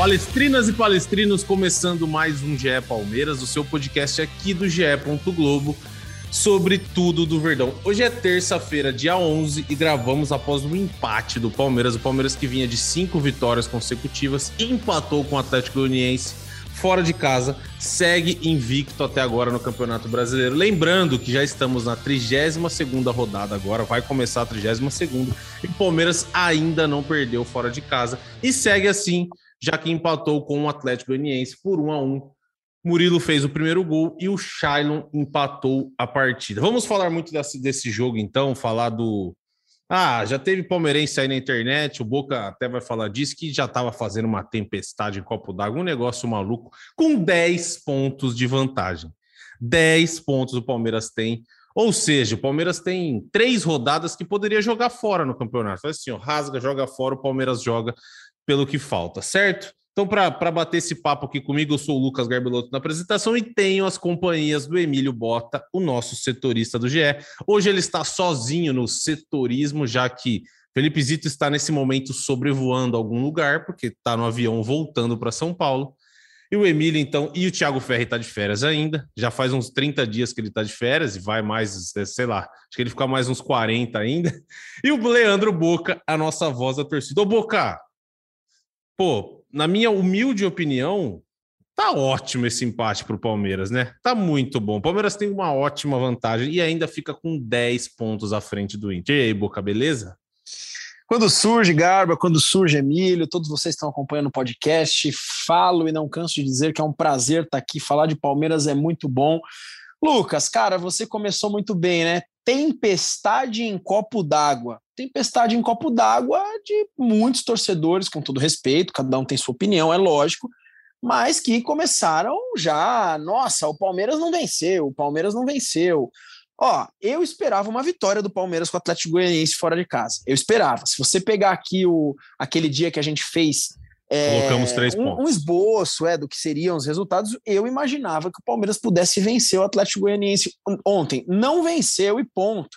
Palestrinas e palestrinos, começando mais um GE Palmeiras, o seu podcast aqui do GE. Globo sobre tudo do Verdão. Hoje é terça-feira, dia 11, e gravamos após um empate do Palmeiras. O Palmeiras que vinha de cinco vitórias consecutivas, empatou com o Atlético Goianiense fora de casa, segue invicto até agora no Campeonato Brasileiro. Lembrando que já estamos na 32ª rodada agora, vai começar a 32ª e o Palmeiras ainda não perdeu fora de casa e segue assim, já que empatou com o Atlético Goianiense por 1 a 1 Murilo fez o primeiro gol e o Shailon empatou a partida. Vamos falar muito desse, desse jogo, então, falar do. Ah, já teve palmeirense aí na internet, o Boca até vai falar disso, que já estava fazendo uma tempestade em copo d'água, um negócio maluco, com 10 pontos de vantagem. 10 pontos o Palmeiras tem. Ou seja, o Palmeiras tem três rodadas que poderia jogar fora no campeonato. Faz assim, ó, rasga, joga fora, o Palmeiras joga pelo que falta, certo? Então, para bater esse papo aqui comigo, eu sou o Lucas Garbelotto na apresentação e tenho as companhias do Emílio Bota, o nosso setorista do GE. Hoje ele está sozinho no setorismo, já que Felipe Zito está nesse momento sobrevoando algum lugar, porque está no avião voltando para São Paulo. E o Emílio, então, e o Thiago Ferri está de férias ainda. Já faz uns 30 dias que ele está de férias e vai mais, sei lá, acho que ele fica mais uns 40 ainda. E o Leandro Boca, a nossa voz da torcida. Ô, Boca, pô, na minha humilde opinião, tá ótimo esse empate para o Palmeiras, né? Tá muito bom. O Palmeiras tem uma ótima vantagem e ainda fica com 10 pontos à frente do Inter. E aí, Boca, beleza? Quando surge Garba, quando surge Emílio, todos vocês estão acompanhando o podcast, falo e não canso de dizer que é um prazer estar aqui. Falar de Palmeiras é muito bom. Lucas, cara, você começou muito bem, né? Tempestade em copo d'água. Tempestade em copo d'água de muitos torcedores, com todo respeito, cada um tem sua opinião, é lógico, mas que começaram já. Nossa, o Palmeiras não venceu, o Palmeiras não venceu. Ó, eu esperava uma vitória do Palmeiras com o Atlético Goianiense fora de casa. Eu esperava. Se você pegar aqui o, aquele dia que a gente fez é, Colocamos três um, pontos. um esboço é, do que seriam os resultados, eu imaginava que o Palmeiras pudesse vencer o Atlético Goianiense ontem. Não venceu e ponto.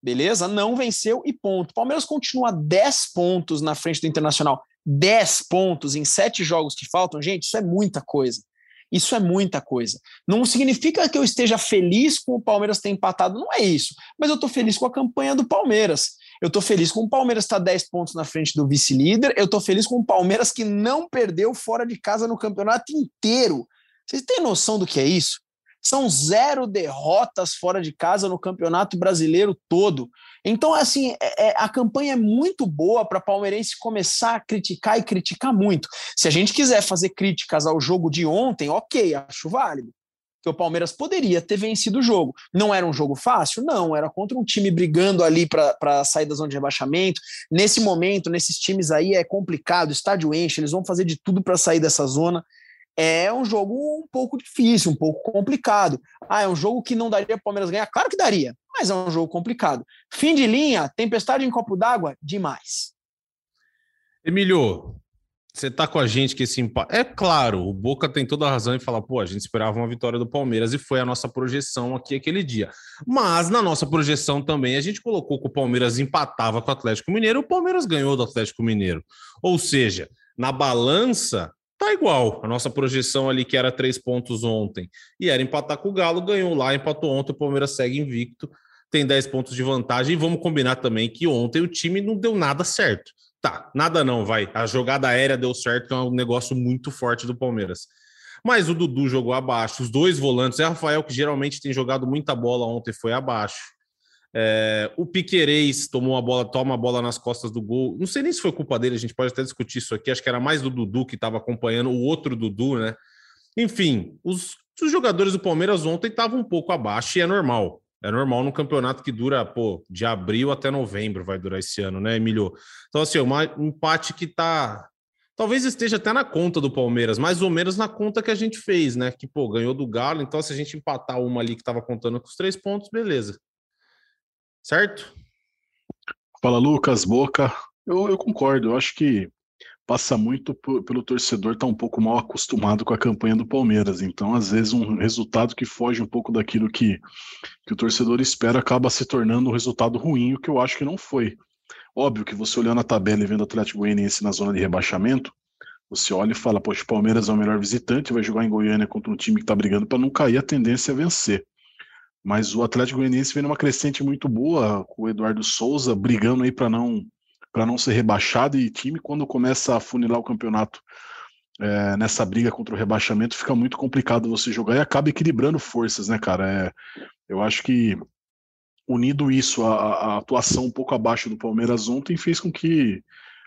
Beleza? Não venceu e ponto. O Palmeiras continua 10 pontos na frente do Internacional. 10 pontos em sete jogos que faltam, gente, isso é muita coisa. Isso é muita coisa. Não significa que eu esteja feliz com o Palmeiras ter empatado, não é isso. Mas eu estou feliz com a campanha do Palmeiras. Eu estou feliz com o Palmeiras estar 10 pontos na frente do vice-líder. Eu estou feliz com o Palmeiras que não perdeu fora de casa no campeonato inteiro. Vocês têm noção do que é isso? São zero derrotas fora de casa no campeonato brasileiro todo. Então, assim, é, é, a campanha é muito boa para palmeirense começar a criticar e criticar muito. Se a gente quiser fazer críticas ao jogo de ontem, ok, acho válido. Que o Palmeiras poderia ter vencido o jogo. Não era um jogo fácil? Não, era contra um time brigando ali para sair da zona de rebaixamento. Nesse momento, nesses times aí é complicado, estádio enche, eles vão fazer de tudo para sair dessa zona é um jogo um pouco difícil, um pouco complicado. Ah, é um jogo que não daria para o Palmeiras ganhar? Claro que daria, mas é um jogo complicado. Fim de linha, tempestade em copo d'água, demais. Emílio, você tá com a gente que esse empate. É claro, o Boca tem toda a razão em falar, pô, a gente esperava uma vitória do Palmeiras e foi a nossa projeção aqui aquele dia. Mas na nossa projeção também a gente colocou que o Palmeiras empatava com o Atlético Mineiro, o Palmeiras ganhou do Atlético Mineiro. Ou seja, na balança tá igual. A nossa projeção ali, que era três pontos ontem, e era empatar com o Galo, ganhou lá, empatou ontem, o Palmeiras segue invicto, tem 10 pontos de vantagem. E vamos combinar também que ontem o time não deu nada certo. Tá, nada não, vai. A jogada aérea deu certo, que é um negócio muito forte do Palmeiras. Mas o Dudu jogou abaixo, os dois volantes, é Rafael, que geralmente tem jogado muita bola ontem, foi abaixo. É, o Piquerez tomou a bola, toma a bola nas costas do gol. Não sei nem se foi culpa dele, a gente pode até discutir isso aqui. Acho que era mais do Dudu que estava acompanhando o outro Dudu, né? Enfim, os, os jogadores do Palmeiras ontem estavam um pouco abaixo e é normal. É normal num campeonato que dura, pô, de abril até novembro vai durar esse ano, né, Emílio? Então, assim, um empate que tá. Talvez esteja até na conta do Palmeiras, mais ou menos na conta que a gente fez, né? Que, pô, ganhou do Galo, então se a gente empatar uma ali que tava contando com os três pontos, beleza. Certo? Fala, Lucas, Boca. Eu, eu concordo, eu acho que passa muito pelo torcedor estar tá um pouco mal acostumado com a campanha do Palmeiras. Então, às vezes, um resultado que foge um pouco daquilo que, que o torcedor espera acaba se tornando um resultado ruim, o que eu acho que não foi. Óbvio que você olhando a tabela e vendo o Atlético Goianiense na zona de rebaixamento, você olha e fala, poxa, o Palmeiras é o melhor visitante, vai jogar em Goiânia contra um time que está brigando para não cair, a tendência é vencer. Mas o Atlético Goianiense vem numa crescente muito boa, com o Eduardo Souza brigando aí para não para não ser rebaixado e time quando começa a funilar o campeonato é, nessa briga contra o rebaixamento fica muito complicado você jogar e acaba equilibrando forças, né, cara? É, eu acho que unido isso a, a, atuação um pouco abaixo do Palmeiras ontem fez com que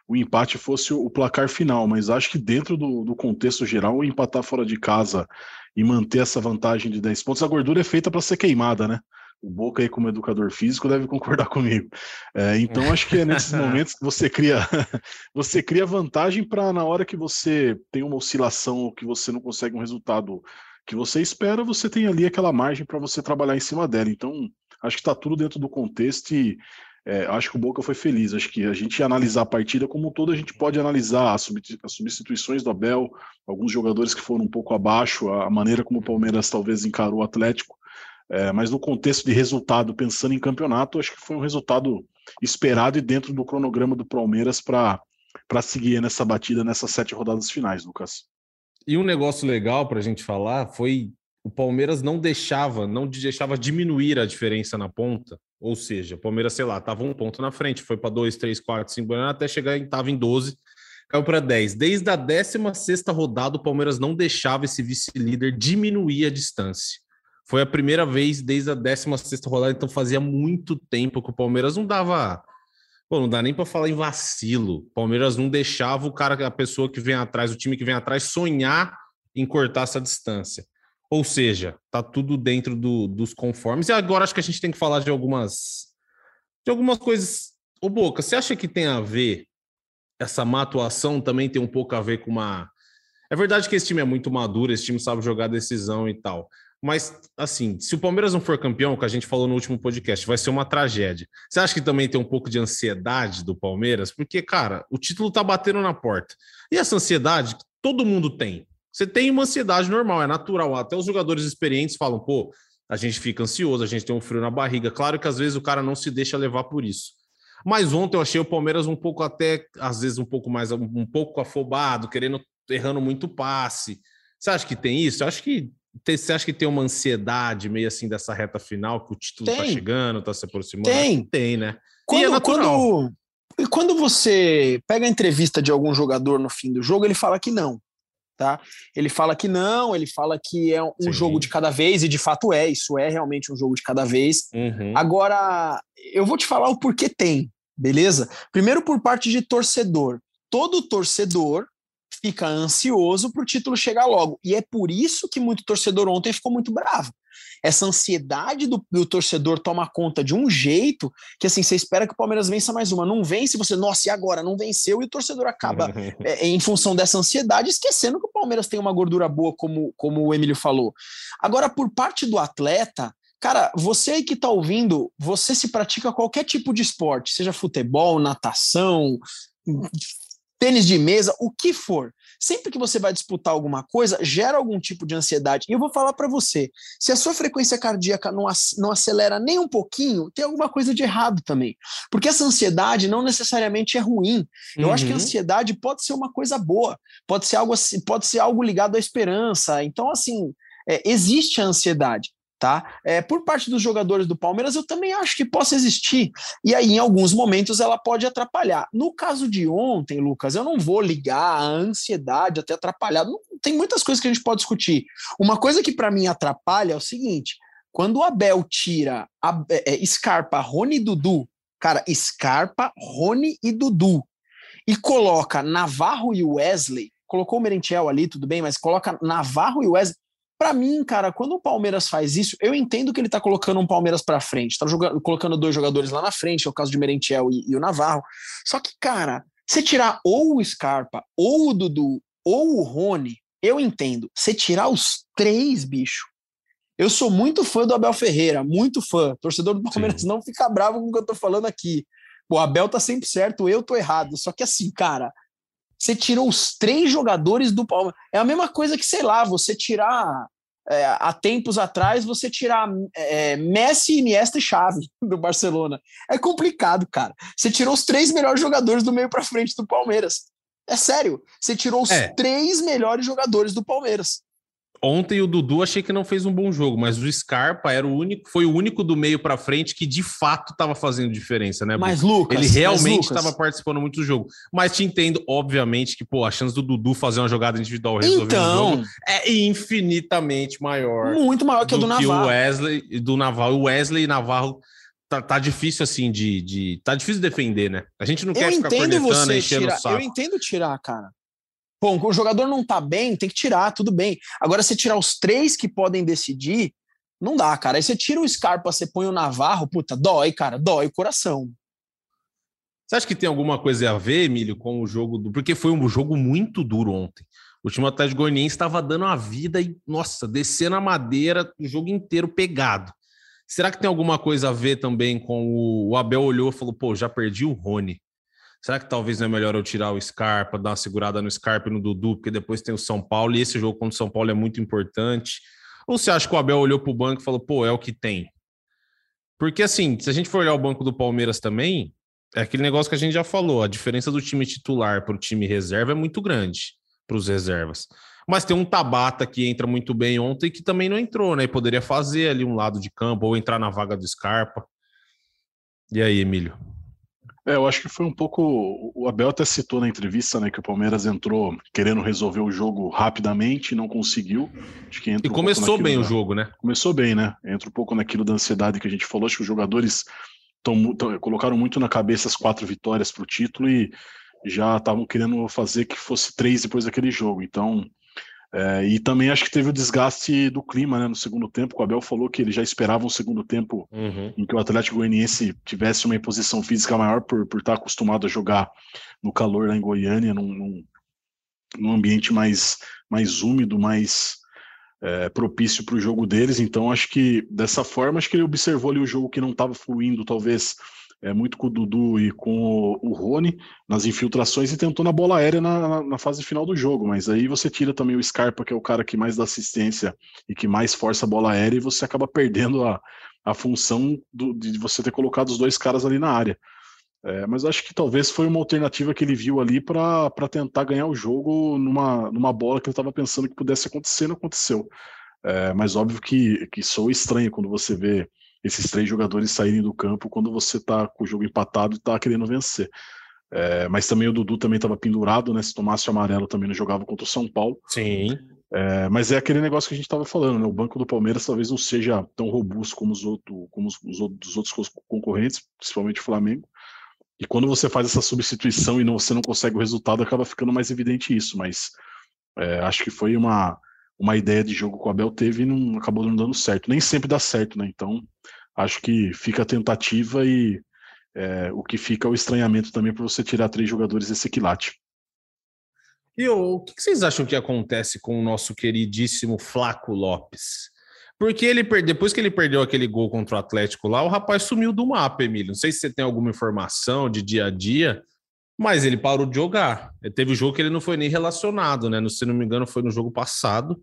o empate fosse o, o placar final, mas acho que dentro do, do contexto geral, empatar fora de casa e manter essa vantagem de 10 pontos, a gordura é feita para ser queimada, né? O Boca aí como educador físico deve concordar comigo. É, então acho que é nesses momentos que você cria você cria vantagem para na hora que você tem uma oscilação ou que você não consegue um resultado que você espera, você tem ali aquela margem para você trabalhar em cima dela. Então acho que está tudo dentro do contexto e é, acho que o Boca foi feliz. Acho que a gente ia analisar a partida como um todo, a gente pode analisar as substituições do Abel, alguns jogadores que foram um pouco abaixo, a maneira como o Palmeiras talvez encarou o Atlético. É, mas no contexto de resultado, pensando em campeonato, acho que foi um resultado esperado e dentro do cronograma do Palmeiras para seguir nessa batida nessas sete rodadas finais, Lucas. E um negócio legal para a gente falar foi o Palmeiras não deixava, não deixava diminuir a diferença na ponta. Ou seja, o Palmeiras, sei lá, estava um ponto na frente, foi para dois, três, quatro, cinco, até chegar em estava em 12, caiu para 10. Desde a 16 rodada, o Palmeiras não deixava esse vice-líder diminuir a distância. Foi a primeira vez desde a 16 rodada, então fazia muito tempo que o Palmeiras não dava. Pô, não dá nem para falar em vacilo. O Palmeiras não deixava o cara, a pessoa que vem atrás, o time que vem atrás, sonhar em cortar essa distância. Ou seja, tá tudo dentro do, dos conformes. E agora acho que a gente tem que falar de algumas de algumas coisas. Ô Boca, você acha que tem a ver essa má atuação também tem um pouco a ver com uma. É verdade que esse time é muito maduro, esse time sabe jogar decisão e tal. Mas, assim, se o Palmeiras não for campeão, que a gente falou no último podcast, vai ser uma tragédia. Você acha que também tem um pouco de ansiedade do Palmeiras? Porque, cara, o título tá batendo na porta. E essa ansiedade todo mundo tem. Você tem uma ansiedade normal, é natural. Até os jogadores experientes falam, pô, a gente fica ansioso, a gente tem um frio na barriga. Claro que às vezes o cara não se deixa levar por isso. Mas ontem eu achei o Palmeiras um pouco até, às vezes, um pouco mais, um pouco afobado, querendo, errando muito passe. Você acha que tem isso? Eu acho que você acha que tem uma ansiedade meio assim dessa reta final, que o título tá tem. tá chegando, tá se aproximando? Tem. Tem, né? Quando, e é. Quando, quando você pega a entrevista de algum jogador no fim do jogo, ele fala que não. Tá? Ele fala que não, ele fala que é um Sim. jogo de cada vez, e de fato é, isso é realmente um jogo de cada vez. Uhum. Agora, eu vou te falar o porquê tem, beleza? Primeiro, por parte de torcedor. Todo torcedor fica ansioso para o título chegar logo. E é por isso que muito torcedor ontem ficou muito bravo. Essa ansiedade do, do, torcedor toma conta de um jeito que assim, você espera que o Palmeiras vença mais uma. Não vence, você, nossa, e agora? Não venceu, e o torcedor acaba, é, em função dessa ansiedade, esquecendo que o Palmeiras tem uma gordura boa, como, como o Emílio falou. Agora, por parte do atleta, Cara, você aí que está ouvindo, você se pratica qualquer tipo de esporte, seja futebol, natação, tênis de mesa, o que for. Sempre que você vai disputar alguma coisa, gera algum tipo de ansiedade. E eu vou falar para você: se a sua frequência cardíaca não, não acelera nem um pouquinho, tem alguma coisa de errado também. Porque essa ansiedade não necessariamente é ruim. Eu uhum. acho que a uhum. ansiedade pode ser uma coisa boa, pode ser algo, pode ser algo ligado à esperança. Então, assim, é, existe a ansiedade tá? É, por parte dos jogadores do Palmeiras, eu também acho que possa existir. E aí, em alguns momentos, ela pode atrapalhar. No caso de ontem, Lucas, eu não vou ligar a ansiedade até atrapalhar. Não, tem muitas coisas que a gente pode discutir. Uma coisa que para mim atrapalha é o seguinte: quando o Abel tira a, é, é, Scarpa, Rony e Dudu, cara, Scarpa, Rony e Dudu, e coloca Navarro e Wesley, colocou o Merentiel ali, tudo bem, mas coloca Navarro e Wesley Para mim, cara, quando o Palmeiras faz isso, eu entendo que ele tá colocando um Palmeiras para frente, tá jogando, colocando dois jogadores lá na frente, é o caso de Merentiel e, e o Navarro. Só que, cara, você tirar ou o Scarpa, ou o Dudu, ou o Rony, eu entendo. Você tirar os três, bicho. Eu sou muito fã do Abel Ferreira, muito fã. Torcedor do Palmeiras Sim. não fica bravo com o que eu tô falando aqui. O Abel tá sempre certo, eu tô errado. Só que assim, cara, você tirou os três jogadores do Palmeiras. É a mesma coisa que, sei lá, você tirar. É, há tempos atrás, você tirar é, Messi, Iniesta e Xavi do Barcelona. É complicado, cara. Você tirou os três melhores jogadores do meio para frente do Palmeiras. É sério. Você tirou os é. três melhores jogadores do Palmeiras. Ontem o Dudu achei que não fez um bom jogo, mas o Scarpa era o único, foi o único do meio para frente que de fato estava fazendo diferença, né? Mas Lucas, ele realmente estava participando muito do jogo. Mas te entendo, obviamente, que pô, a chance do Dudu fazer uma jogada individual resolver então, o jogo é infinitamente maior. Muito maior que do, do Navarro. o Wesley do Navarro, o Wesley e Navarro tá, tá difícil assim de, de tá difícil defender, né? A gente não eu quer ficar cornetando, enchendo tirar, o saco. Eu entendo tirar, cara. Bom, o jogador não tá bem, tem que tirar, tudo bem. Agora, você tirar os três que podem decidir, não dá, cara. Aí você tira o Scarpa, você põe o Navarro, puta, dói, cara, dói o coração. Você acha que tem alguma coisa a ver, Emílio, com o jogo do. Porque foi um jogo muito duro ontem. O time Atlético Goianiense estava dando a vida e, nossa, descendo a madeira o jogo inteiro pegado. Será que tem alguma coisa a ver também com o, o Abel olhou e falou, pô, já perdi o Rony. Será que talvez não é melhor eu tirar o Scarpa, dar uma segurada no Scarpa e no Dudu, porque depois tem o São Paulo e esse jogo contra o São Paulo é muito importante? Ou você acha que o Abel olhou para o banco e falou, pô, é o que tem? Porque assim, se a gente for olhar o banco do Palmeiras também, é aquele negócio que a gente já falou, a diferença do time titular para o time reserva é muito grande para os reservas. Mas tem um Tabata que entra muito bem ontem que também não entrou, né? E poderia fazer ali um lado de campo ou entrar na vaga do Scarpa. E aí, Emílio? É, eu acho que foi um pouco. O Abel até citou na entrevista, né, que o Palmeiras entrou querendo resolver o jogo rapidamente e não conseguiu. Acho que entra e um começou bem da... o jogo, né? Começou bem, né? Entra um pouco naquilo da ansiedade que a gente falou. Acho que os jogadores tão, tão, colocaram muito na cabeça as quatro vitórias para o título e já estavam querendo fazer que fosse três depois daquele jogo. Então, é, e também acho que teve o desgaste do clima né, no segundo tempo. O Abel falou que ele já esperava um segundo tempo uhum. em que o Atlético Goianiense tivesse uma imposição física maior por, por estar acostumado a jogar no calor lá em Goiânia, num, num, num ambiente mais, mais úmido, mais é, propício para o jogo deles. Então acho que dessa forma acho que ele observou ali o jogo que não estava fluindo, talvez é, muito com o Dudu e com o, Rony nas infiltrações e tentou na bola aérea na, na, na, fase final do jogo. Mas aí você tira também o Scarpa, que é o cara que mais dá assistência e que mais força a bola aérea, e você acaba perdendo a, a função do, de você ter colocado os dois caras ali na área. É, mas acho que talvez foi uma alternativa que ele viu ali para tentar ganhar o jogo numa, numa bola que ele estava pensando que pudesse acontecer, não aconteceu. É, mas óbvio que, que sou estranho quando você vê esses três jogadores saírem do campo quando você está com o jogo empatado e está querendo vencer. É, mas também o Dudu também estava pendurado, né? Se tomasse o amarelo também não jogava contra o São Paulo. Sim. É, mas é aquele negócio que a gente estava falando, né? O banco do Palmeiras talvez não seja tão robusto como os, outro, como os, os outros, outros concorrentes, principalmente o Flamengo. E quando você faz essa substituição e não, você não consegue o resultado, acaba ficando mais evidente isso. Mas é, acho que foi uma, uma ideia de jogo que o Abel teve e não acabou não dando certo. Nem sempre dá certo, né? Então acho que fica a tentativa e é, o que fica é o estranhamento também para você tirar três jogadores desse quilate. E o que vocês acham que acontece com o nosso queridíssimo Flaco Lopes? Porque ele depois que ele perdeu aquele gol contra o Atlético lá, o rapaz sumiu do mapa, Emílio. Não sei se você tem alguma informação de dia a dia, mas ele parou de jogar. Teve um jogo que ele não foi nem relacionado, né? Se não me engano, foi no jogo passado.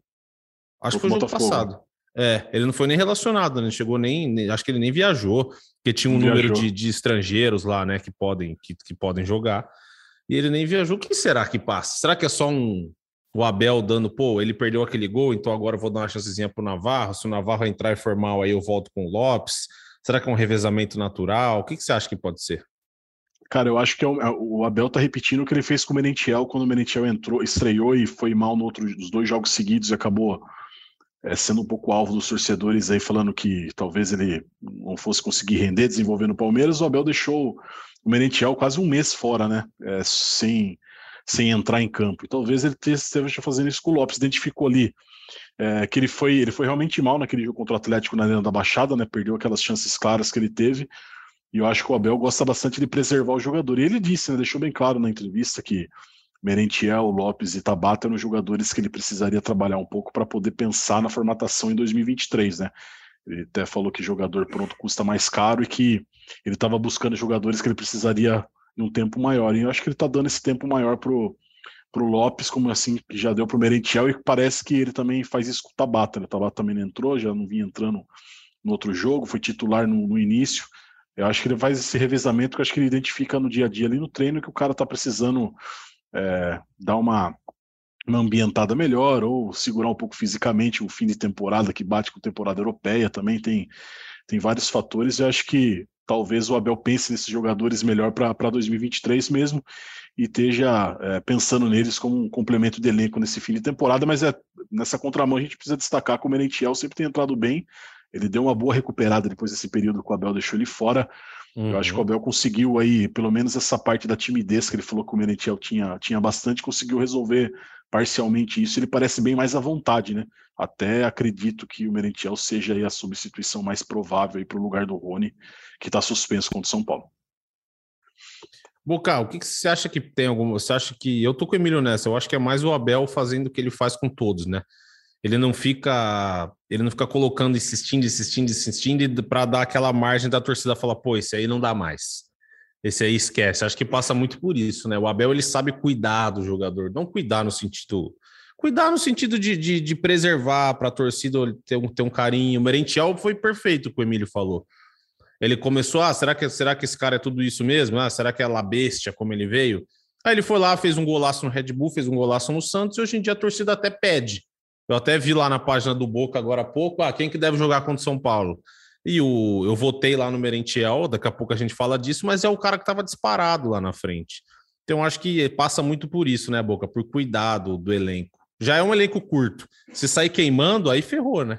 Acho que foi no jogo passado. É, ele não foi nem relacionado, né? Chegou nem. Acho que ele nem viajou, porque tinha um número de, de, estrangeiros lá, né? Que podem, que, que podem jogar. E ele nem viajou. O que será que passa? Será que é só um. O Abel dando, pô, ele perdeu aquele gol, então agora eu vou dar uma chancezinha pro Navarro. Se o Navarro entrar e formal, aí eu volto com o Lopes. Será que é um revezamento natural? O que, que você acha que pode ser? Cara, eu acho que é o, é o, Abel tá repetindo o que ele fez com o Merentiel quando o Merentiel entrou, estreou e foi mal no outro, nos dois jogos seguidos e acabou é, sendo um pouco alvo dos torcedores aí, falando que talvez ele não fosse conseguir render, desenvolver no Palmeiras, o Abel deixou o Merentiel quase um mês fora, né? É, sem, sem entrar em campo. E talvez ele esteja fazendo isso com o Lopes, identificou ali é, que ele foi, ele foi realmente mal naquele jogo contra o Atlético na Arena da Baixada, né? Perdeu aquelas chances claras que ele teve. E eu acho que o Abel gosta bastante de preservar o jogador. E ele disse, né, deixou bem claro na entrevista que Merentiel, Lopes e Tabata eram jogadores que ele precisaria trabalhar um pouco para poder pensar na formatação em 2023, né? Ele até falou que jogador pronto custa mais caro e que ele estava buscando jogadores que ele precisaria em um tempo maior. E eu acho que ele está dando esse tempo maior pro pro Lopes, como assim já deu pro Merentiel e parece que ele também faz isso com o Tabata. Né? O Tabata também não entrou, já não vinha entrando no outro jogo, foi titular no, no início. Eu acho que ele faz esse revezamento que eu acho que ele identifica no dia a dia ali no treino que o cara está precisando é, dar uma, uma ambientada melhor ou segurar um pouco fisicamente o fim de temporada que bate com temporada europeia também tem, tem vários fatores. Eu acho que talvez o Abel pense nesses jogadores melhor para 2023 mesmo e esteja é, pensando neles como um complemento de elenco nesse fim de temporada, mas é, nessa contramão a gente precisa destacar que o Merentiel sempre tem entrado bem, ele deu uma boa recuperada depois desse período que o Abel deixou ele fora, Uhum. Eu acho que o uhum. Abel conseguiu aí, pelo menos essa parte da timidez que ele falou que o Merentiel tinha, tinha bastante, conseguiu resolver parcialmente isso. Ele parece bem mais à vontade, né? Até acredito que o Merentiel seja aí a substituição mais provável para o lugar do Rony, que está suspenso contra o São Paulo. Boca, o que, que, você acha que tem algum? Você acha que. Eu tô com o Emílio nessa, eu acho que é mais o Abel fazendo o que ele faz com todos, né? Ele não fica ele não fica colocando, insistindo, insistindo, insistindo para dar aquela margem da torcida falar, pô, esse aí não dá mais. Esse aí esquece. Acho que passa muito por isso, né? O Abel ele sabe cuidar do jogador, não cuidar no sentido cuidar no sentido de, de, de preservar para a torcida ter um, ter um carinho. O Merentiel foi perfeito, que o Emílio falou. Ele começou, ah, será que, será que esse cara é tudo isso mesmo? Ah, será que é La Bestia, como ele veio? Aí ele foi lá, fez um golaço no Red Bull, fez um golaço no Santos, e hoje em dia a torcida até pede. Eu até vi lá na página do Boca agora há pouco, ah, quem que deve jogar contra o São Paulo? E o, eu votei lá no Merentiel, daqui a pouco a gente fala disso, mas é o cara que estava disparado lá na frente. Então acho que passa muito por isso, né, Boca? Por cuidado do elenco. Já é um elenco curto. Se sair queimando, aí ferrou, né?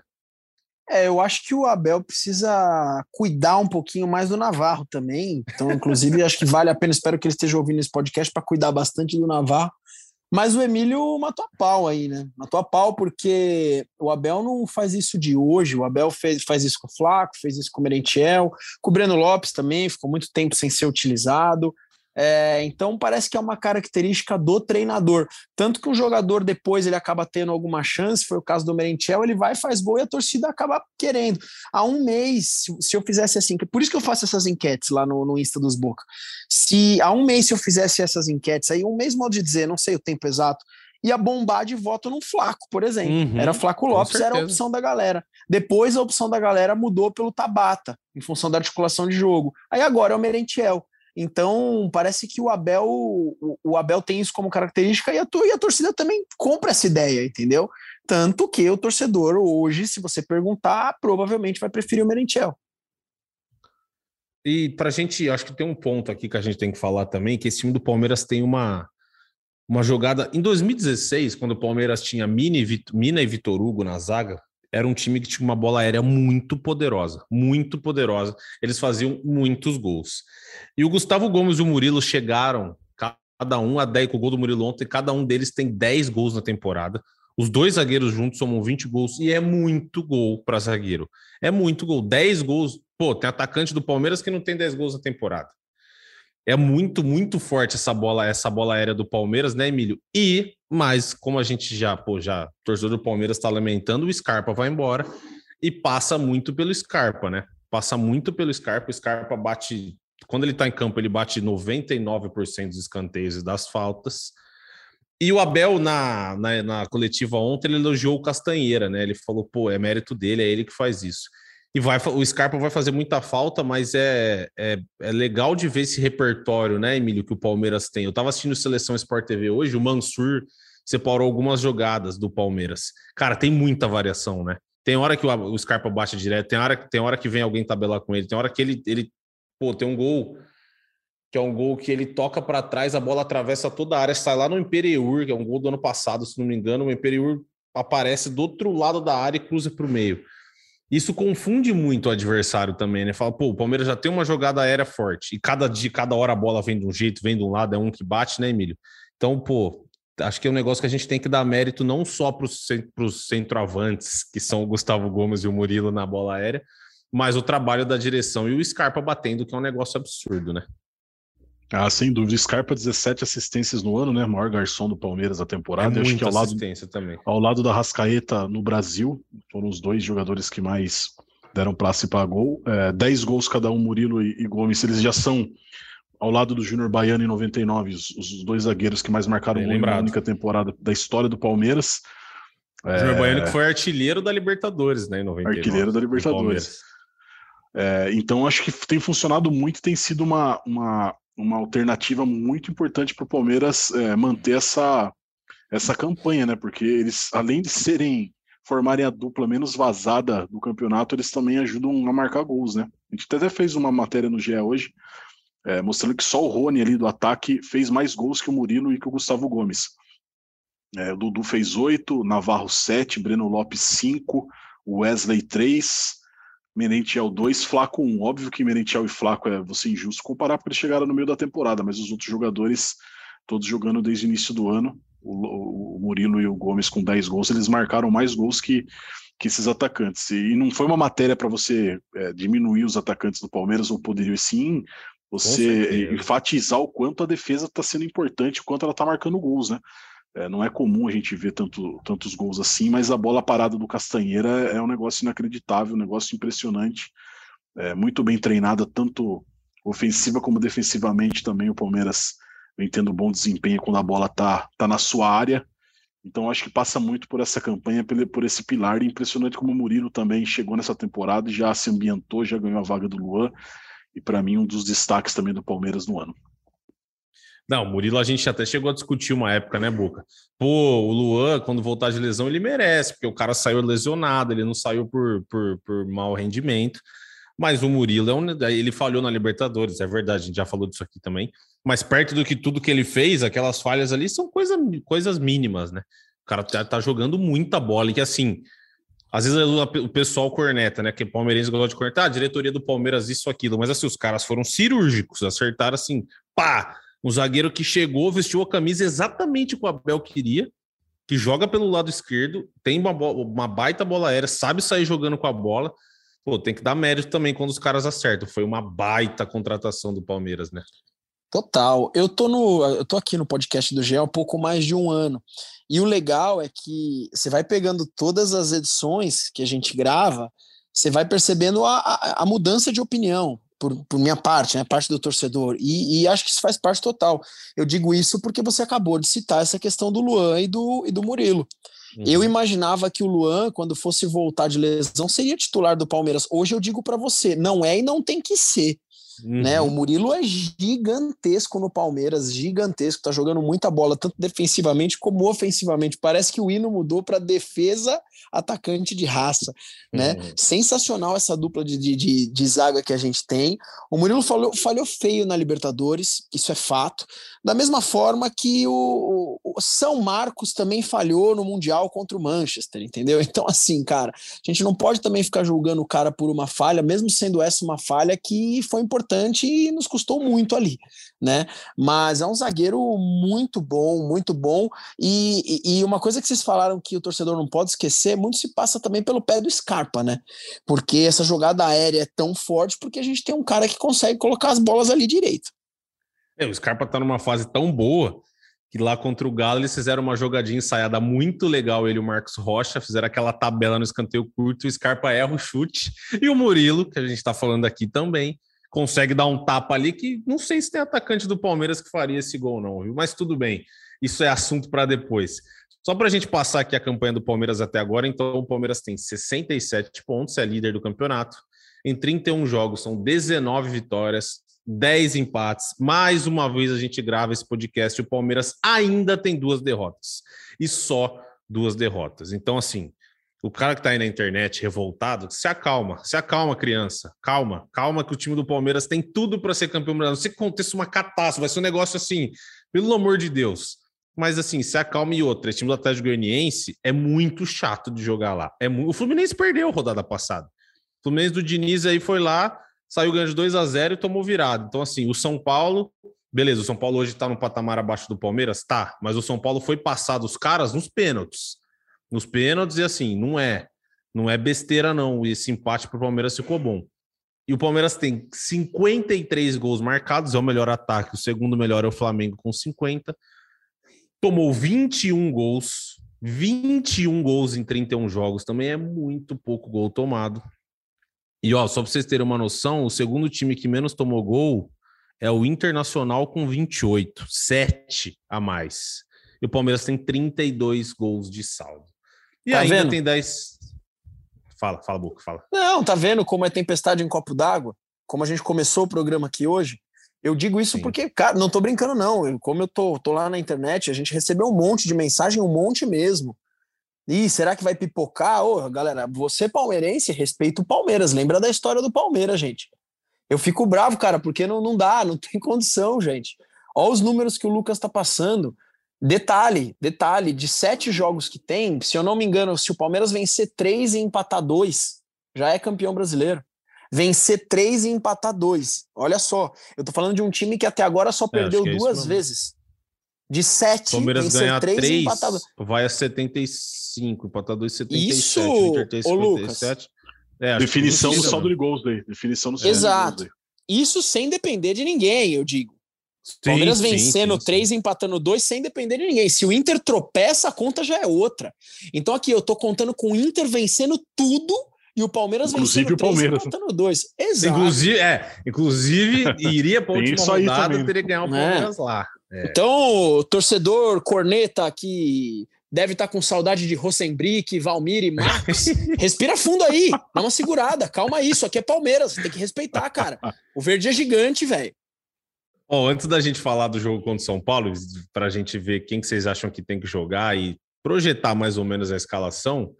É, eu acho que o Abel precisa cuidar um pouquinho mais do Navarro também. Então, inclusive, acho que vale a pena. Espero que ele esteja ouvindo esse podcast para cuidar bastante do Navarro, mas o Emílio matou a pau aí, né? Matou a pau porque o Abel não faz isso de hoje. O Abel fez, faz isso com o Flaco, fez isso com o Merentiel, com o Breno Lopes também, ficou muito tempo sem ser utilizado. É, então parece que é uma característica do treinador. Tanto que um jogador depois ele acaba tendo alguma chance, foi o caso do Merentiel, ele vai, faz gol e a torcida acaba querendo. Há um mês, se, eu fizesse assim, por isso que eu faço essas enquetes lá no, no Insta dos Boca. Se há um mês se eu fizesse essas enquetes aí, um mês modo de dizer, não sei o tempo exato, ia bombar de voto no Flaco, por exemplo. Uhum, era Flaco Lopes, era a opção da galera. Depois a opção da galera mudou pelo Tabata, em função da articulação de jogo. Aí agora é o Merentiel. Então, parece que o Abel, o, Abel tem isso como característica e a, e a torcida também compra essa ideia, entendeu? Tanto que o torcedor hoje, se você perguntar, provavelmente vai preferir o Merentiel. E para a gente, acho que tem um ponto aqui que a gente tem que falar também, que esse time do Palmeiras tem uma, uma jogada. Em 2016, quando o Palmeiras tinha Mina e, Vitor Hugo na zaga, era um time que tinha uma bola aérea muito poderosa, muito poderosa. Eles faziam muitos gols. E o Gustavo Gomes e o Murilo chegaram, cada um a 10 com o gol do Murilo ontem, cada um deles tem 10 gols na temporada. Os dois zagueiros juntos somam 20 gols e é muito gol para zagueiro. É muito gol, 10 gols. Pô, tem atacante do Palmeiras que não tem 10 gols na temporada. É muito, muito forte essa bola, essa bola aérea do Palmeiras, né, Emílio? E, mas como a gente já, pô, já, o torcedor do Palmeiras está lamentando, o Scarpa vai embora e passa muito pelo Scarpa, né? Passa muito pelo Scarpa, o Scarpa bate, quando ele tá em campo, ele bate 99% dos escanteios e das faltas. E o Abel, na, na, na, coletiva ontem, ele elogiou o Castanheira, né? Ele falou, pô, é mérito dele, é ele que faz isso. E vai, o Scarpa vai fazer muita falta, mas é, é, é, legal de ver esse repertório, né, Emílio, que o Palmeiras tem. Eu estava assistindo Seleção Sport TV hoje, o Mansur separou algumas jogadas do Palmeiras. Cara, tem muita variação, né? Tem hora que o, o Scarpa bate direto, tem hora, tem hora que vem alguém tabelar com ele, tem hora que ele, ele pô, tem um gol que é um gol que ele toca para trás, a bola atravessa toda a área, sai lá no Imperiur, que é um gol do ano passado, se não me engano, o Imperiur aparece do outro lado da área e cruza para o meio. Isso confunde muito o adversário também, né? Fala, pô, o Palmeiras já tem uma jogada aérea forte e cada dia, cada hora a bola vem de um jeito, vem de um lado, é um que bate, né, Emílio? Então, pô, acho que é um negócio que a gente tem que dar mérito não só para os centroavantes, que são o Gustavo Gomes e o Murilo na bola aérea, mas o trabalho da direção e o Scarpa batendo, que é um negócio absurdo, né? Ah, sem dúvida. Scarpa, 17 assistências no ano, né? Maior garçom do Palmeiras da temporada. É acho que ao lado, também. ao lado da Rascaeta no Brasil, foram os dois jogadores que mais deram passe para gol. É, 10 gols cada um, Murilo e, e Gomes. Eles já são, ao lado do Júnior Baiano em 99, os, os dois zagueiros que mais marcaram gol na única temporada da história do Palmeiras. O Júnior é... Baiano que foi artilheiro da Libertadores, né? Em 99, artilheiro da Libertadores. É, então acho que tem funcionado muito e tem sido uma, uma, uma alternativa muito importante para o Palmeiras é, manter essa, essa campanha, né? Porque eles, além de serem formarem a dupla menos vazada do campeonato, eles também ajudam a marcar gols, né? A gente até fez uma matéria no GE hoje, é, mostrando que só o Rony ali do ataque fez mais gols que o Murilo e que o Gustavo Gomes. É, o Dudu fez oito, Navarro sete, Breno Lopes cinco, Wesley três, Merentiel 2, Flaco 1. Um. Óbvio que Merentiel e Flaco é você injusto comparar porque eles chegaram no meio da temporada, mas os outros jogadores, todos jogando desde o início do ano, o, o Murilo e o Gomes com 10 gols, eles marcaram mais gols que, que esses atacantes. E não foi uma matéria para você é, diminuir os atacantes do Palmeiras, ou poderia sim você enfatizar o quanto a defesa está sendo importante, o quanto ela está marcando gols, né? É, não é comum a gente ver tanto, tantos gols assim, mas a bola parada do Castanheira é um negócio inacreditável, um negócio impressionante, é, muito bem treinada, tanto ofensiva como defensivamente também. O Palmeiras vem tendo bom desempenho quando a bola está tá na sua área. Então acho que passa muito por essa campanha, por esse pilar. E impressionante como o Murilo também chegou nessa temporada já se ambientou, já ganhou a vaga do Luan. E para mim, um dos destaques também do Palmeiras no ano. Não, o Murilo a gente até chegou a discutir uma época, né, Boca? Pô, o Luan, quando voltar de lesão, ele merece, porque o cara saiu lesionado, ele não saiu por, por, por mau rendimento. Mas o Murilo, é um, ele falhou na Libertadores, é verdade, a gente já falou disso aqui também. Mas perto do que tudo que ele fez, aquelas falhas ali são coisa, coisas mínimas, né? O cara tá, tá jogando muita bola e que assim, às vezes o pessoal corneta, né? Que palmeirense gosta de cornetar, ah, diretoria do Palmeiras, isso, aquilo. Mas assim, os caras foram cirúrgicos, acertaram assim, pá! Um zagueiro que chegou, vestiu a camisa exatamente o que o Abel queria, que joga pelo lado esquerdo, tem uma, uma baita bola aérea, sabe sair jogando com a bola. Pô, tem que dar mérito também quando os caras acertam. Foi uma baita contratação do Palmeiras, né? Total. Eu tô no, eu tô aqui no podcast do GE há um pouco mais de um ano. E o legal é que você vai pegando todas as edições que a gente grava, você vai percebendo a, a, a mudança de opinião por, por, minha parte, né, parte do torcedor, e, e, acho que isso faz parte total. Eu digo isso porque você acabou de citar essa questão do Luan e do, e do Murilo. Uhum. Eu imaginava que o Luan, quando fosse voltar de lesão, seria titular do Palmeiras. Hoje eu digo para você, não é e não tem que ser. Uhum. Né? O Murilo é gigantesco no Palmeiras, gigantesco, tá jogando muita bola, tanto defensivamente como ofensivamente. Parece que o hino mudou para defesa atacante de raça, né? Uhum. Sensacional essa dupla de, de, de, de, zaga que a gente tem. O Murilo falhou, falhou feio na Libertadores, isso é fato. Da mesma forma que o, o, São Marcos também falhou no Mundial contra o Manchester, entendeu? Então, assim, cara, a gente não pode também ficar julgando o cara por uma falha, mesmo sendo essa uma falha que foi importante e nos custou muito ali, né? Mas é um zagueiro muito bom, muito bom. E, e, e uma coisa que vocês falaram que o torcedor não pode esquecer, muito se passa também pelo pé do Scarpa, né? Porque essa jogada aérea é tão forte porque a gente tem um cara que consegue colocar as bolas ali direito. É, o Scarpa tá numa fase tão boa que lá contra o Galo eles fizeram uma jogadinha ensaiada muito legal, ele e o Marcos Rocha, fizeram aquela tabela no escanteio curto, o Scarpa erra o chute, e o Murilo, que a gente está falando aqui também, consegue dar um tapa ali que não sei se tem atacante do Palmeiras que faria esse gol não, viu? Mas tudo bem, isso é assunto para depois. Só para a gente passar aqui a campanha do Palmeiras até agora, então o Palmeiras tem 67 pontos, é líder do campeonato. Em 31 jogos, são 19 vitórias, 10 empates. Mais uma vez a gente grava esse podcast. O Palmeiras ainda tem duas derrotas. E só duas derrotas. Então, assim, o cara que tá aí na internet revoltado, se acalma, se acalma, criança. Calma, calma, que o time do Palmeiras tem tudo para ser campeão brasileiro. Se aconteça uma catástrofe, vai ser um negócio assim, pelo amor de Deus. Mas assim, se acalma e outra. Esse time do Atlético Goianiense é muito chato de jogar lá. É muito... O Fluminense perdeu a rodada passada. O Fluminense do Diniz aí foi lá, saiu ganhando de 2 a 0 e tomou virado. Então, assim, o São Paulo Beleza, o São Paulo hoje está no patamar abaixo do Palmeiras? Tá, mas o São Paulo foi passar dos caras nos pênaltis. Nos pênaltis, e assim, não é. Não é besteira, não. Esse empate para o Palmeiras ficou bom. E o Palmeiras tem 53 gols marcados, é o melhor ataque. O segundo melhor é o Flamengo com 50. Tomou 21 gols. 21 gols em 31 jogos. Também é muito pouco gol tomado. E ó, só para vocês terem uma noção, o segundo time que menos tomou gol é o Internacional com 28, 7 a mais. E o Palmeiras tem 32 gols de saldo. E Tá ainda vendo? tem 10. Fala, fala, Boca, fala. Não, tá vendo como é tempestade em copo d'água? Como a gente começou o programa aqui hoje? Eu digo isso Sim. porque, cara, não tô brincando, não. Eu- como eu tô, tô lá na internet, a gente recebeu um monte de mensagem, um monte mesmo. Ih, será que vai pipocar? Ô, galera, você palmeirense, respeita o Palmeiras. Lembra da história do Palmeiras, gente. Eu fico bravo, cara, porque não, não dá, não tem condição, gente. Olha os números que o Lucas tá passando. Detalhe, detalhe, de sete jogos que tem, se eu não me engano, se o Palmeiras vencer três e empatar dois, já é campeão brasileiro. Vencer três e empatar dois. Olha só, eu tô falando de um time que até agora só perdeu acho que é duas mesmo. vezes. De sete, Palmeiras ganhar três e 3, empatar dois. vai a 75, empatar 2, 77. Isso, Inter ô, Lucas. 57. É, Definição do saldo de gols daí. Definição do saldo Exato. de gols Isso sem depender de ninguém, eu digo. Sim, Palmeiras vencendo sim, sim. três empatando dois sem depender de ninguém. Se o Inter tropeça, a conta já é outra. Então aqui eu tô contando com o Inter vencendo tudo e o Palmeiras Inclusive vencendo o três Palmeiras. empatando dois. Exato. Inclusive, é, inclusive iria para a última rodada teria que ganhar o É. Palmeiras lá. Então, o torcedor corneta que deve estar com saudade de Rosenbrick, Valmir e Max, respira fundo aí, dá uma segurada, calma aí, isso aqui é Palmeiras, tem que respeitar, cara. O verde é gigante, velho. Ó, antes da gente falar do jogo contra o São Paulo, para a gente ver quem que vocês acham que tem que jogar e projetar mais ou menos a escalação,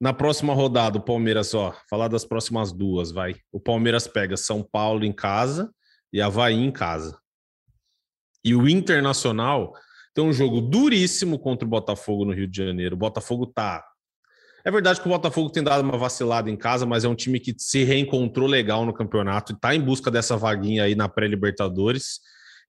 na próxima rodada, o Palmeiras, ó, falar das próximas duas, vai. O Palmeiras pega São Paulo em casa e Havaí em casa. E o Internacional tem um jogo duríssimo contra o Botafogo no Rio de Janeiro. O Botafogo tá. É verdade que o Botafogo tem dado uma vacilada em casa, mas é um time que se reencontrou legal no campeonato e tá em busca dessa vaguinha aí na pré-Libertadores.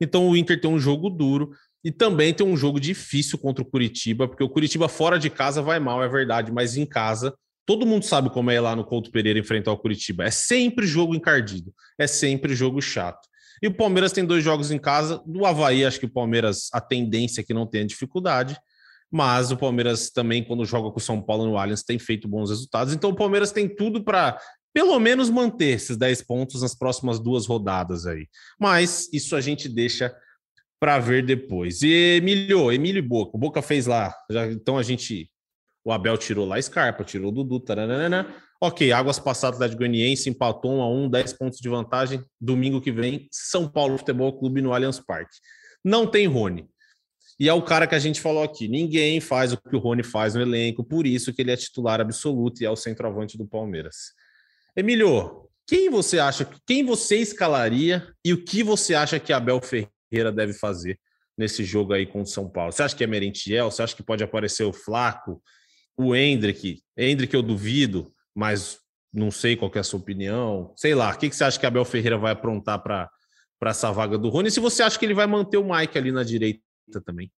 Então o Inter tem um jogo duro e também tem um jogo difícil contra o Curitiba, porque o Curitiba fora de casa vai mal, é verdade, mas em casa todo mundo sabe como é ir lá no Couto Pereira enfrentar o Curitiba. É sempre jogo encardido, é sempre jogo chato. E o Palmeiras tem dois jogos em casa. Do Havaí, acho que o Palmeiras, a tendência é que não tenha dificuldade. Mas o Palmeiras também, quando joga com o São Paulo no Allianz, tem feito bons resultados. Então o Palmeiras tem tudo para, pelo menos, manter esses 10 pontos nas próximas duas rodadas aí. Mas isso a gente deixa para ver depois. E Emílio, Emílio e Boca. O Boca fez lá. Já, então a gente. O Abel tirou lá a Scarpa, tirou o Dudu. Taranana. Ok, Águas passadas da Goianiense empatou 1 a 1 10 pontos de vantagem. Domingo que vem, São Paulo Futebol Clube no Allianz Parque. Não tem Rony. E é o cara que a gente falou aqui. Ninguém faz o que o Rony faz no elenco, por isso que ele é titular absoluto e é o centroavante do Palmeiras. Emílio, quem você acha, quem você escalaria e o que você acha que Abel Ferreira deve fazer nesse jogo aí com o São Paulo? Você acha que é Merentiel? Você acha que pode aparecer o Flaco, o Hendrick? Hendrick eu duvido, mas não sei qual é a sua opinião. Sei lá, o que, você acha que Abel Ferreira vai aprontar para essa vaga do Rony? Se você acha que ele vai manter o Mike ali na direita também?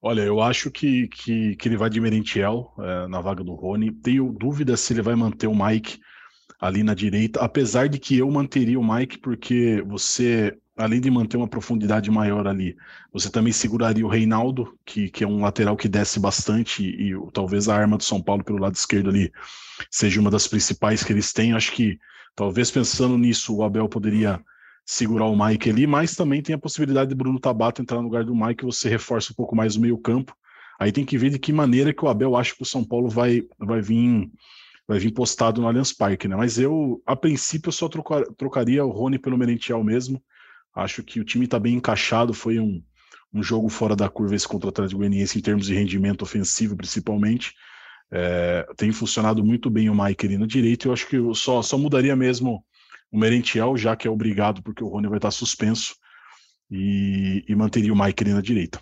Olha, eu acho que, que, que ele vai de Merentiel é, na vaga do Rony. Tenho dúvida se ele vai manter o Mike ali na direita, apesar de que eu manteria o Mike, porque você, além de manter uma profundidade maior ali, você também seguraria o Reinaldo, que, que é um lateral que desce bastante, e, e talvez a arma do São Paulo pelo lado esquerdo ali seja uma das principais que eles têm. Acho que talvez pensando nisso, o Abel poderia segurar o Mike ali, mas também tem a possibilidade de Bruno Tabata entrar no lugar do Mike, você reforça um pouco mais o meio-campo. Aí tem que ver de que maneira que o Abel acha que o São Paulo vai, vai vir vai vir postado no Allianz Parque, né? Mas eu, a princípio, eu só trocar, trocaria o Rony pelo Merentiel mesmo. Acho que o time está bem encaixado, foi um, um jogo fora da curva esse contra o Atlético Goianiense em termos de rendimento ofensivo, principalmente. É, tem funcionado muito bem o Mike ali na direita. Eu acho que eu só, só mudaria mesmo o Merentiel, já que é obrigado, porque o Rony vai estar suspenso, e, e manteria o Mike na direita.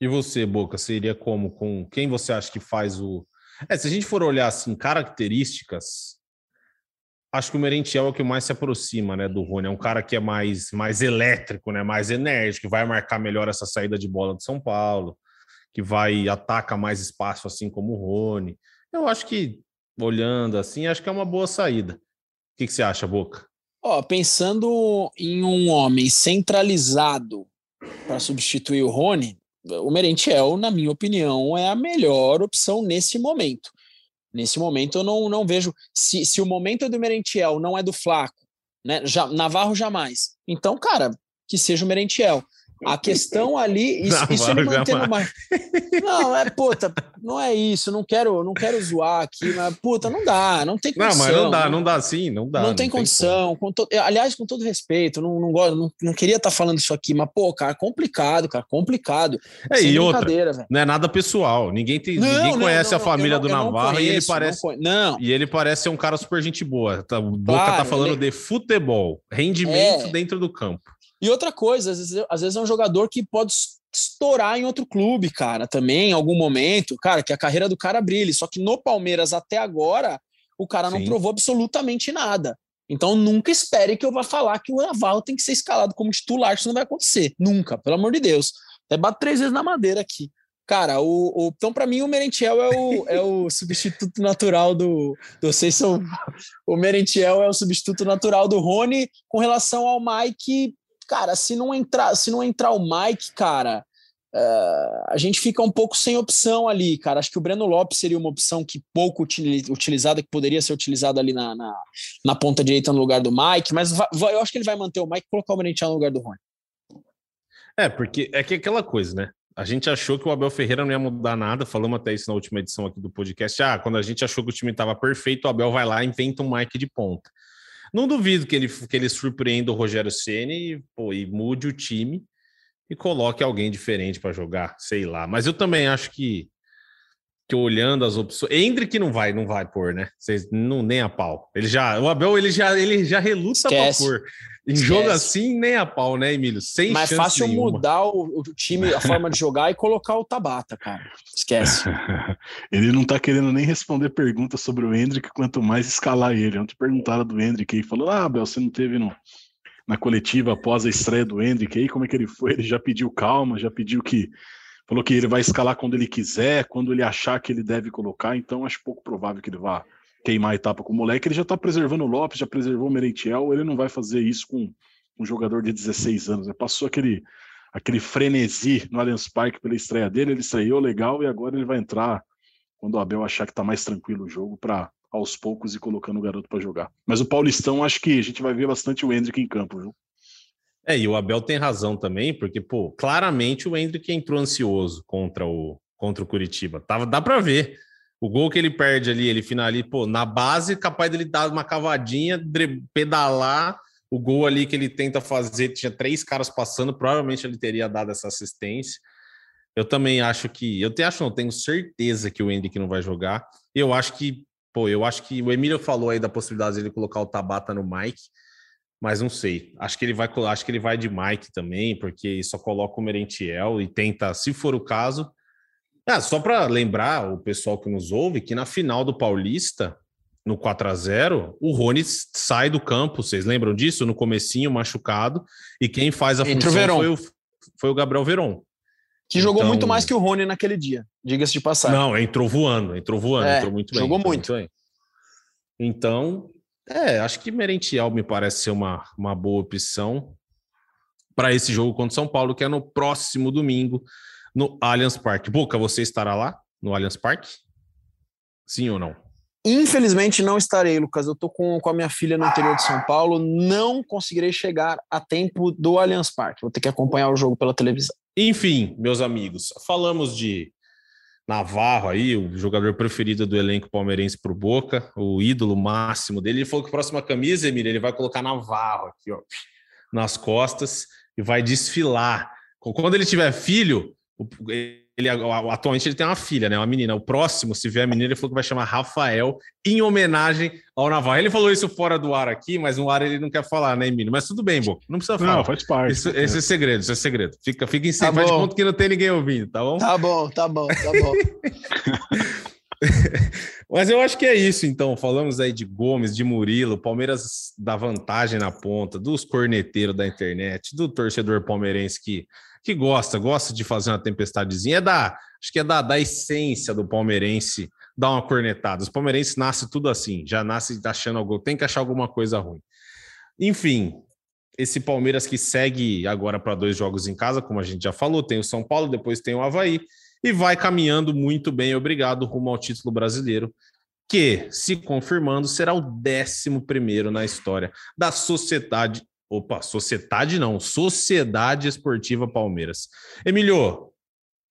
E você, Boca, seria como? Com quem você acha que faz o. É, se a gente for olhar assim, características, acho que o Merentiel é o que mais se aproxima, né, do Rony. É um cara que é mais, mais elétrico, né, mais enérgico, que vai marcar melhor essa saída de bola de São Paulo, que vai ataca mais espaço, assim como o Rony. Eu acho que, olhando assim, acho que é uma boa saída. O que, que você acha, Boca? Ó, pensando em um homem centralizado para substituir o Rony, o Merentiel, na minha opinião, é a melhor opção nesse momento. Nesse momento, eu não, não vejo. Se, se o momento é do Merentiel não é do Flaco, né? Já, Navarro jamais. Então, cara, que seja o Merentiel. A questão ali, isso, Não, isso ele vai mantendo mais. Não, é puta, não é isso, não quero, não quero zoar aqui, mas puta, não dá, não tem Não, condição. mas não dá, não dá sim, não dá. Não, tem condição. com to- Aliás, com todo respeito, não, não, gosto, não, não queria estar falando isso aqui, mas, pô, cara, complicado, cara, complicado. É, Sem e outra, brincadeira, velho. não é nada pessoal. Ninguém, tem, Não, ninguém não, conhece não, a família do não- não Navarro e ele conheço, parece. Não, não, E ele parece ser um cara super gente boa. Tá, O Boca Claro, tá falando ele- de futebol, rendimento É. dentro do campo. E outra coisa, às vezes, às vezes é um jogador que pode es- estourar em outro clube, cara, também, em algum momento, cara, que a carreira do cara brilhe. Só que no Palmeiras, até agora, o cara não Sim. provou absolutamente nada. Então, nunca espere que eu vá falar que o Navarro tem que ser escalado como titular, isso não vai acontecer. Nunca, pelo amor de Deus. Até bato três vezes na madeira aqui. Cara, o, o- então, para mim, o Merentiel é o, é o substituto natural do. do vocês são. O Merentiel é o substituto natural do Rony com relação ao Mike cara, se não entrar, se não entrar o Mike, cara, eh, a gente fica um pouco sem opção ali, cara. Acho que o Breno Lopes seria uma opção que pouco utili- utilizada, que poderia ser utilizada ali na, na, na ponta direita no lugar do Mike, mas va- va- eu acho que ele vai manter o Mike e colocar o Merentiel no lugar do Rony. É, porque é que é aquela coisa, né? A gente achou que o Abel Ferreira não ia mudar nada, falamos até isso na última edição aqui do podcast. Ah, quando a gente achou que o time estava perfeito, o Abel vai lá e inventa um Mike de ponta. Não duvido que ele, que ele surpreenda o Rogério Ceni e, pô, e mude o time e coloque alguém diferente para jogar, sei lá. Mas eu também acho que, que olhando as opções, Hendrick não vai, não vai pôr, né? Vocês não nem a pau. Ele já, o Abel ele já, ele já reluta para pôr. Em Esquece. jogo assim nem a pau, né, Emílio? Sem Mais chance fácil nenhuma. mudar o, o time, a forma de jogar e colocar o Tabata, cara. Esquece. Ele não tá querendo nem responder perguntas sobre o Hendrick, quanto mais escalar ele. Ontem perguntaram do Hendrick aí, falou: Ah, Bel, você não teve no, na coletiva após a estreia do Hendrick aí, como é que ele foi? Ele já pediu calma, já pediu que. Falou que ele vai escalar quando ele quiser, quando ele achar que ele deve colocar, então acho pouco provável que ele vá queimar a etapa com o moleque. Ele já tá preservando o Lopes, já preservou o Merentiel, ele não vai fazer isso com um jogador de 16 anos. né? Passou aquele aquele frenesi no Allianz Parque pela estreia dele, ele estreou legal e agora ele vai entrar quando o Abel achar que tá mais tranquilo o jogo para aos poucos ir colocando o garoto para jogar. Mas o Paulistão, acho que a gente vai ver bastante o Hendrick em campo, viu? É, e o Abel tem razão também, porque, pô, claramente o Hendrick entrou ansioso contra o, contra o Curitiba. Tava, dá para ver. O gol que ele perde ali, ele finaliza, pô, na base, capaz dele dar uma cavadinha, pedalar. O gol ali que ele tenta fazer, tinha três caras passando, provavelmente ele teria dado essa assistência. Eu também acho que. Eu te acho, não, tenho certeza que o Hendrick não vai jogar. Eu acho que, pô, eu acho que o Emílio falou aí da possibilidade de ele colocar o Tabata no Mike mas não sei. Acho que ele vai, acho que ele vai de Mike também, porque só coloca o Merentiel e tenta, se for o caso. Ah, só para lembrar o pessoal que nos ouve que na final do Paulista, no 4 a 0 o Rony sai do campo. Vocês lembram disso? No comecinho, machucado, e quem faz a Entre o função Verón. foi o, foi o Gabriel Veron. Que jogou Então- muito mais que o Rony naquele dia, diga-se de passagem. Não, entrou voando, entrou voando, É, entrou muito bem. jogou muito. bem. Então, é, acho que Merentiel me parece ser uma, uma boa opção para esse jogo contra o São Paulo, que é no próximo domingo, no Allianz Parque. Boca, você estará lá no Allianz Parque? Sim ou não? Infelizmente não estarei, Lucas. Eu tô com, com a minha filha no interior de São Paulo. Não conseguirei chegar a tempo do Allianz Parque. Vou ter que acompanhar o jogo pela televisão. Enfim, meus amigos, falamos de Navarro aí, o jogador preferido do elenco palmeirense pro Boca, o ídolo máximo dele. Ele falou que a próxima camisa, Emília, ele vai colocar Navarro aqui, ó, nas costas e vai desfilar. Quando ele tiver filho, ele atualmente ele tem uma filha, né, uma menina. O próximo, se vier a menina, ele falou que vai chamar Rafael em homenagem ao Navarro. Ele falou isso fora do ar aqui, mas no ar ele não quer falar, né, Emílio? Mas tudo bem, Boca, não precisa falar. Não, faz parte. Isso- esse é segredo, isso é segredo. Fica, fica em Tá cima, faz de conta que não tem ninguém ouvindo, tá bom? Tá bom, tá bom, tá bom. Mas eu acho que é isso, então. Falamos aí de Gomes, de Murilo, Palmeiras da vantagem na ponta, dos corneteiros da internet, do torcedor palmeirense que, que gosta, gosta de fazer uma tempestadezinha. É da, acho que é da, da essência do palmeirense dar uma cornetada. Os palmeirenses nascem tudo assim, já nasce achando algo, tem que achar alguma coisa ruim. Enfim, esse Palmeiras que segue agora para dois jogos em casa, como a gente já falou, tem o São Paulo, depois tem o Havaí e vai caminhando muito bem, obrigado, rumo ao título brasileiro, que, se confirmando, será o décimo primeiro na história da Sociedade. Opa, Sociedade não, Sociedade Esportiva Palmeiras. Emílio,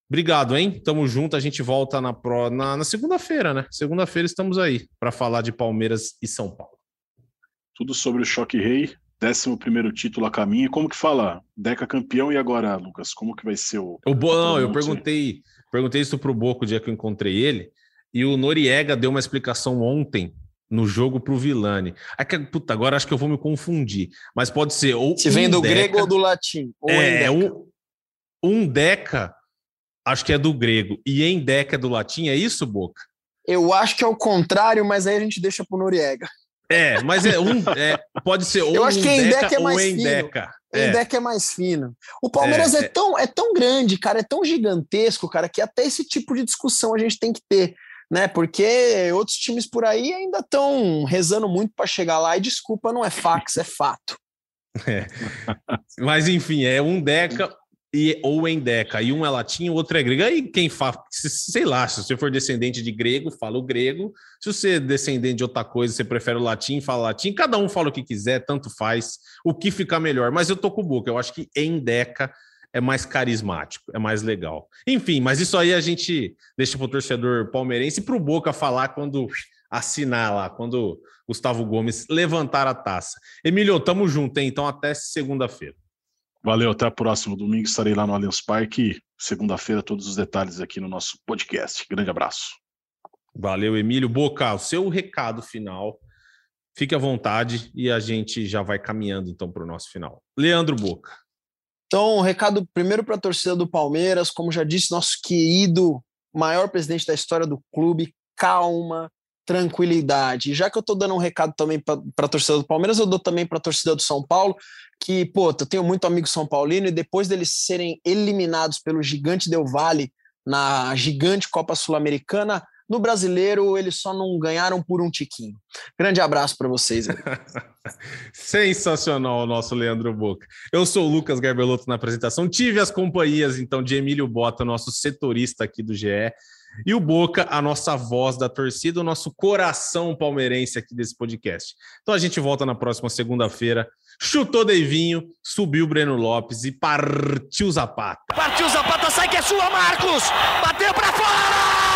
obrigado, hein? Tamo junto, a gente volta na, pro, na, na segunda-feira, né? Segunda-feira estamos aí para falar de Palmeiras e São Paulo. Tudo sobre o Choque Rei, décimo primeiro título a caminho. Como que fala? Deca campeão e agora, Lucas? Como que vai ser o. O Bo... Não, eu perguntei, Perguntei isso pro Boco o dia que eu encontrei ele, e o Noriega deu uma explicação ontem no jogo pro Vilani. Aí, puta, agora acho que eu vou me confundir, mas pode ser ou Se vem um do deca, grego ou do latim. Ou é, um, um deca, acho que é do grego, e em deca é do latim, é isso, Boca? Eu acho que é o contrário, mas aí a gente deixa pro Noriega. É, mas é um. É, pode ser ou Eu acho que em deca, é mais ou em fino. deca. É. deck é mais fino. O Palmeiras É, é, é. tão, é tão grande, cara, é tão gigantesco, cara, que até esse tipo de discussão a gente tem que ter, né? Porque outros times por aí ainda estão rezando muito para chegar lá e desculpa, não é fax, é fato. Mas enfim, é um deca e, ou em deca. E um é latim, o outro é grego. Aí quem fala, se- sei lá, se você for descendente de grego, fala o grego. Se você é descendente de outra coisa, você prefere o latim, fala latim. Cada um fala o que quiser, tanto faz. O que ficar melhor. Mas eu tô com o Boca. Eu acho que em deca é mais carismático, é mais legal. Enfim, mas isso aí a gente deixa pro torcedor palmeirense e pro Boca falar quando assinar lá, quando Gustavo Gomes levantar a taça. Emílio, tamo junto, hein? Então até segunda-feira. Valeu, até a próxima. Domingo estarei lá no Allianz Parque. Segunda-feira, todos os detalhes aqui no nosso podcast. Grande abraço. Valeu, Emílio. Boca, o seu recado final. Fique à vontade e a gente já vai caminhando então para o nosso final. Leandro Boca. Então, um recado primeiro para a torcida do Palmeiras, como já disse nosso querido maior presidente da história do clube, calma, tranquilidade. Já que eu estou dando um recado também para a torcida do Palmeiras, eu dou também para a torcida do São Paulo, que, pô, eu tenho muito amigo São Paulino, e depois deles serem eliminados pelo Gigante Del Vale na gigante Copa Sul-Americana, no brasileiro eles só não ganharam por um tiquinho. Grande abraço para vocês. Sensacional o nosso Leandro Boca. Eu sou o Lucas Garbelotto na apresentação. Tive as companhias então de Emílio Bota, nosso setorista aqui do GE, e o Boca, a nossa voz da torcida, o nosso coração palmeirense aqui desse podcast. Então a gente volta na próxima segunda-feira. Chutou Deivinho, subiu Breno Lopes e partiu Zapata. Partiu Zapata, sai que é sua, Marcos! Bateu pra fora!